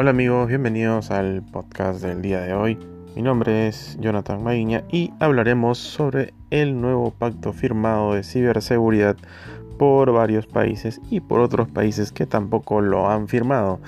Hola amigos, bienvenidos al podcast del día de hoy. Mi nombre es Jonathan Maguiña y hablaremos sobre el nuevo pacto firmado de ciberseguridad por varios países y por otros países que tampoco lo han firmado.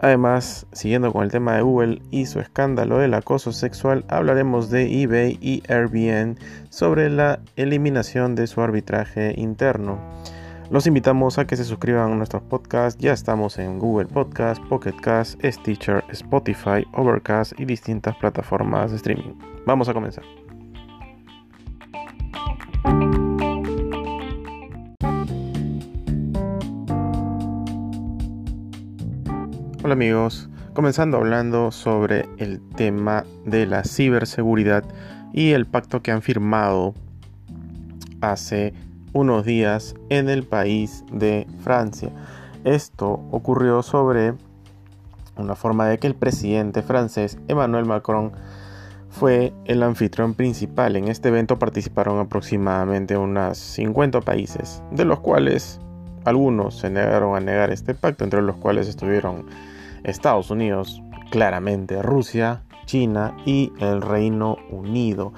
Además, siguiendo con el tema de Google y su escándalo del acoso sexual, hablaremos de eBay y Airbnb sobre la eliminación de su arbitraje interno. Los invitamos a que se suscriban a nuestros podcasts. Ya estamos en Google Podcast, Pocket Cast, Stitcher, Spotify, Overcast y distintas plataformas de streaming. Vamos a comenzar. Hola amigos, comenzando hablando sobre el tema de la ciberseguridad y el pacto que han firmado hace unos días en el país de Francia. Esto ocurrió sobre una forma de que el presidente francés Emmanuel Macron fue el anfitrión principal. En este evento participaron aproximadamente unas 50 países, de los cuales algunos se negaron a negar este pacto, entre los cuales estuvieron Estados Unidos, claramente Rusia, China y el Reino Unido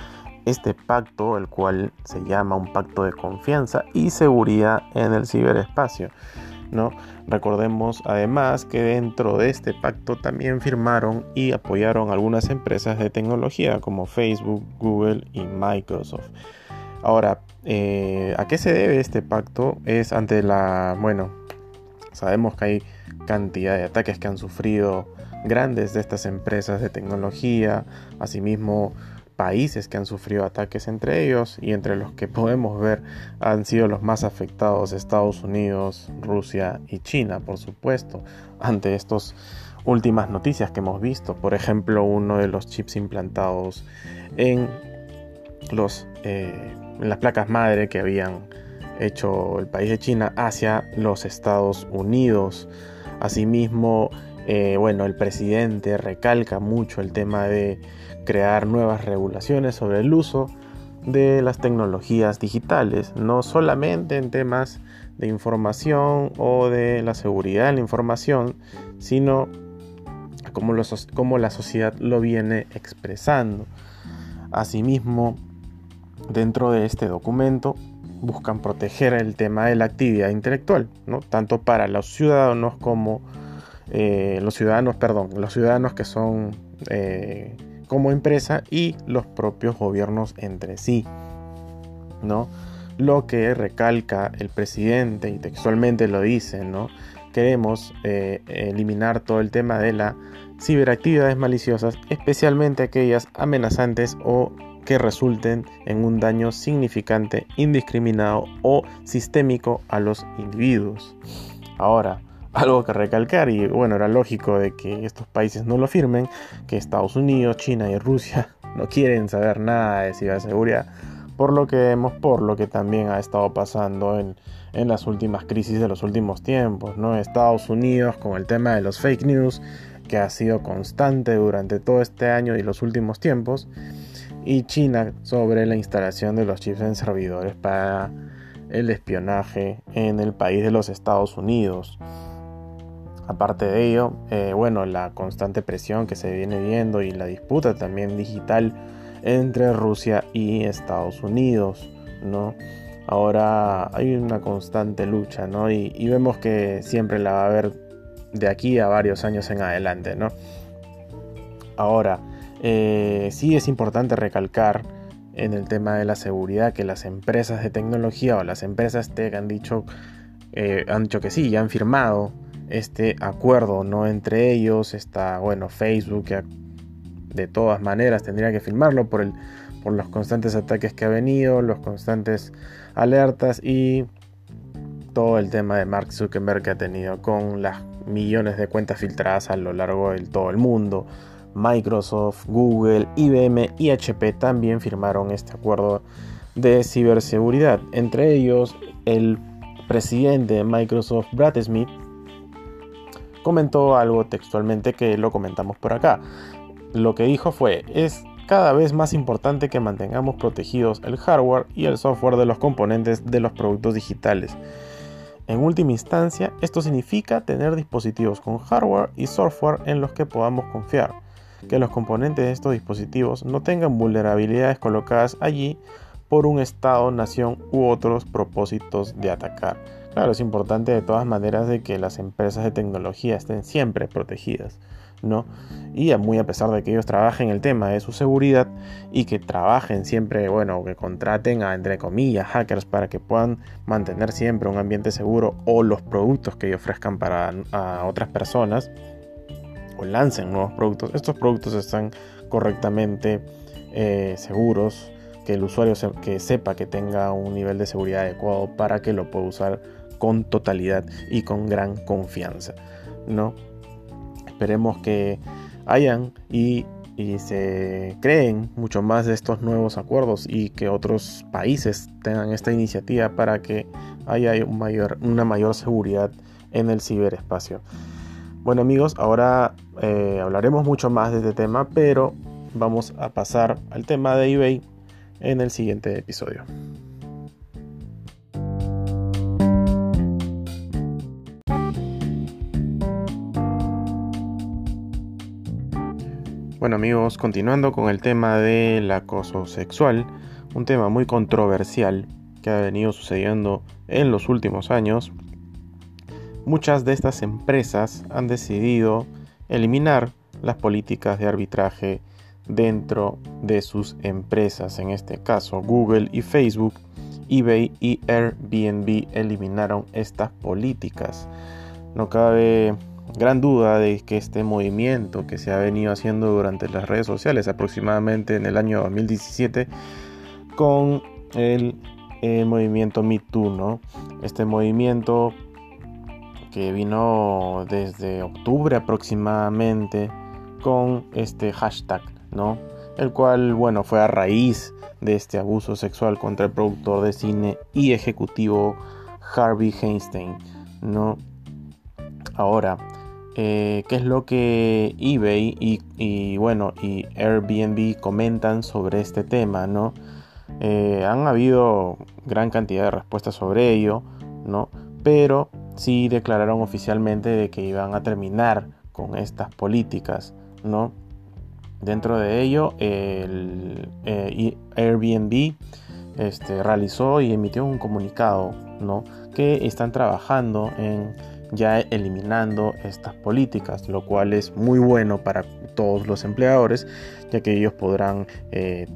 este pacto, el cual se llama un pacto de confianza y seguridad en el ciberespacio. ¿no? Recordemos además que dentro de este pacto también firmaron y apoyaron algunas empresas de tecnología como Facebook, Google y Microsoft. Ahora, eh, ¿a qué se debe este pacto? Es ante la, bueno, sabemos que hay cantidad de ataques que han sufrido grandes de estas empresas de tecnología, asimismo países que han sufrido ataques entre ellos y entre los que podemos ver han sido los más afectados Estados Unidos, Rusia y China, por supuesto, ante estas últimas noticias que hemos visto. Por ejemplo, uno de los chips implantados en, los, eh, las placas madre que habían hecho el país de China hacia los Estados Unidos. Asimismo, eh, bueno, el presidente recalca mucho el tema de crear nuevas regulaciones sobre el uso de las tecnologías digitales, no solamente en temas de información o de la seguridad de la información, sino como, como la sociedad lo viene expresando. Asimismo, dentro de este documento buscan proteger el tema de la actividad intelectual, ¿no? tanto para los ciudadanos como eh, los ciudadanos, perdón, los ciudadanos que son eh, como empresa y los propios gobiernos entre sí, ¿no? Lo que recalca el presidente y textualmente lo dice, ¿no? Queremos eh, eliminar todo el tema de las ciberactividades maliciosas, especialmente aquellas amenazantes o que resulten en un daño significante, indiscriminado o sistémico a los individuos. Ahora, algo que recalcar y bueno, era lógico de que estos países no lo firmen, que Estados Unidos, China y Rusia no quieren saber nada de ciberseguridad, por lo que vemos, por lo que también ha estado pasando en, en las últimas crisis de los últimos tiempos, ¿no? Estados Unidos con el tema de los fake news, que ha sido constante durante todo este año y los últimos tiempos, y China sobre la instalación de los chips en servidores para el espionaje en el país de los Estados Unidos. Aparte de ello, eh, bueno, la constante presión que se viene viendo y la disputa también digital entre Rusia y Estados Unidos, ¿no? Ahora hay una constante lucha, ¿no? Y, vemos que siempre la va a haber de aquí a varios años en adelante, ¿no? Ahora, eh, sí es importante recalcar en el tema de la seguridad que las empresas de tecnología o las empresas tech han dicho, eh, han dicho que sí, ya han firmado este acuerdo, ¿no? Entre ellos está, bueno, Facebook, que de todas maneras tendría que filmarlo por, el, por los constantes ataques que ha venido, los constantes alertas y todo el tema de Mark Zuckerberg que ha tenido con las millones de cuentas filtradas a lo largo de todo el mundo. Microsoft, Google, IBM y HP también firmaron este acuerdo de ciberseguridad. Entre ellos, el presidente de Microsoft, Brad Smith, comentó algo textualmente que lo comentamos por acá. Lo que dijo fue, es cada vez más importante que mantengamos protegidos el hardware y el software de los componentes de los productos digitales. En última instancia, esto significa tener dispositivos con hardware y software en los que podamos confiar, que los componentes de estos dispositivos no tengan vulnerabilidades colocadas allí por un Estado, nación u otros propósitos de atacar. Claro, es importante de todas maneras de que las empresas de tecnología estén siempre protegidas. ¿no? Y muy a pesar de que ellos trabajen el tema de su seguridad y que trabajen siempre, bueno, que contraten a, entre comillas, hackers para que puedan mantener siempre un ambiente seguro o los productos que ellos ofrezcan para otras personas o lancen nuevos productos, estos productos están correctamente eh, seguros, que el usuario que sepa que tenga un nivel de seguridad adecuado para que lo pueda usar con totalidad y con gran confianza, ¿no? Esperemos que hayan y, se creen mucho más de estos nuevos acuerdos y que otros países tengan esta iniciativa para que haya un mayor, una mayor seguridad en el ciberespacio. Bueno amigos, ahora eh, hablaremos mucho más de este tema, pero vamos a pasar al tema de eBay en el siguiente episodio. Bueno amigos, continuando con el tema del acoso sexual, un tema muy controversial que ha venido sucediendo en los últimos años, muchas de estas empresas han decidido eliminar las políticas de arbitraje dentro de sus empresas. En este caso, Google y Facebook, eBay y Airbnb eliminaron estas políticas. No cabe gran duda de que este movimiento que se ha venido haciendo durante las redes sociales aproximadamente en el año 2017 con el, movimiento MeToo, ¿no? Este movimiento que vino desde octubre aproximadamente con este hashtag, ¿no? El cual, bueno, fue a raíz de este abuso sexual contra el productor de cine y ejecutivo Harvey Weinstein, ¿no? Ahora, eh, qué es lo que eBay y, bueno y Airbnb comentan sobre este tema, ¿no? Eh, han habido gran cantidad de respuestas sobre ello, ¿no? Pero sí declararon oficialmente de que iban a terminar con estas políticas, ¿no? Dentro de ello, el eh, Airbnb este, realizó y emitió un comunicado, ¿no? Que están trabajando en ya eliminando estas políticas, lo cual es muy bueno para todos los empleadores, ya que ellos podrán eh,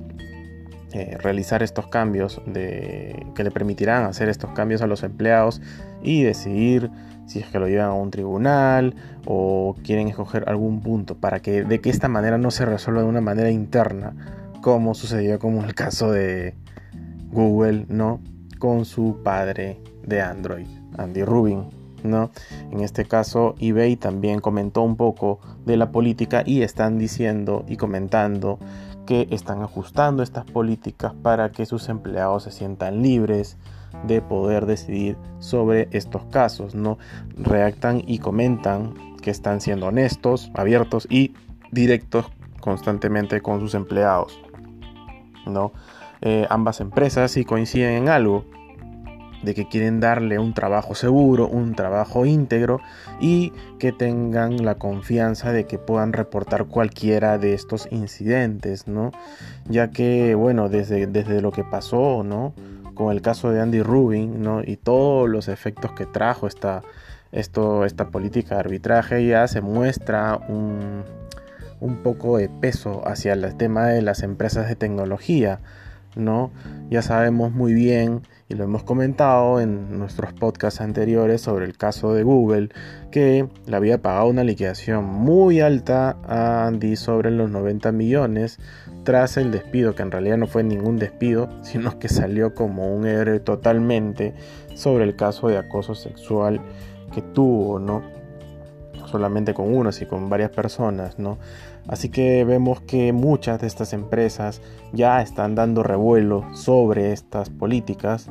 eh, realizar estos cambios que le permitirán hacer estos cambios a los empleados y decidir si es que lo llevan a un tribunal o quieren escoger algún punto para que de que esta manera no se resuelva de una manera interna como sucedió como el caso de Google no con su padre de Android Andy Rubin ¿no? En este caso, eBay también comentó un poco de la política y están diciendo y comentando que están ajustando estas políticas para que sus empleados se sientan libres de poder decidir sobre estos casos, ¿no? Reactan y comentan que están siendo honestos, abiertos y directos constantemente con sus empleados, ¿no? Eh, ambas empresas sí coinciden en algo, de que quieren darle un trabajo seguro, un trabajo íntegro y que tengan la confianza de que puedan reportar cualquiera de estos incidentes, ¿no? Ya que, bueno, desde, desde lo que pasó, ¿no? Con el caso de Andy Rubin, ¿no? Y todos los efectos que trajo esta, esta política de arbitraje, ya se muestra un, un poco de peso hacia el tema de las empresas de tecnología, ¿no? Ya sabemos muy bien y lo hemos comentado en nuestros podcasts anteriores sobre el caso de Google, que le había pagado una liquidación muy alta a Andy sobre los 90 millones tras el despido, que en realidad no fue ningún despido, sino que salió como un héroe totalmente sobre el caso de acoso sexual que tuvo, ¿no? No solamente con uno, sino con varias personas, ¿no? Así que vemos que muchas de estas empresas ya están dando revuelo sobre estas políticas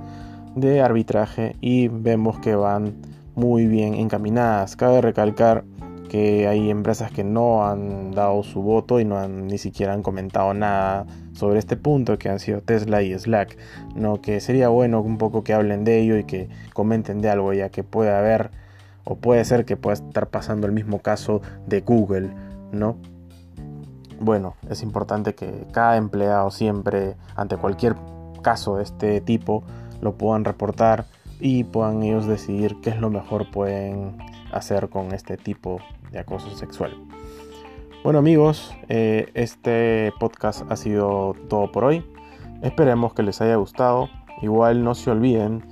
de arbitraje y vemos que van muy bien encaminadas. Cabe recalcar que hay empresas que no han dado su voto y no han ni siquiera han comentado nada sobre este punto que han sido Tesla y Slack, no que sería bueno un poco que hablen de ello y que comenten de algo ya que puede haber o puede ser que pueda estar pasando el mismo caso de Google, ¿no? Bueno, es importante que cada empleado siempre ante cualquier caso de este tipo lo puedan reportar y puedan ellos decidir qué es lo mejor pueden hacer con este tipo de acoso sexual. Bueno amigos, eh, este podcast ha sido todo por hoy. Esperemos que les haya gustado. Igual no se olviden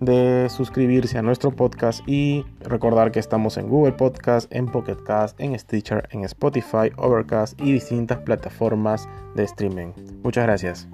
de suscribirse a nuestro podcast y recordar que estamos en Google Podcast, en Pocket Cast, en Stitcher, en Spotify, Overcast y distintas plataformas de streaming. Muchas gracias.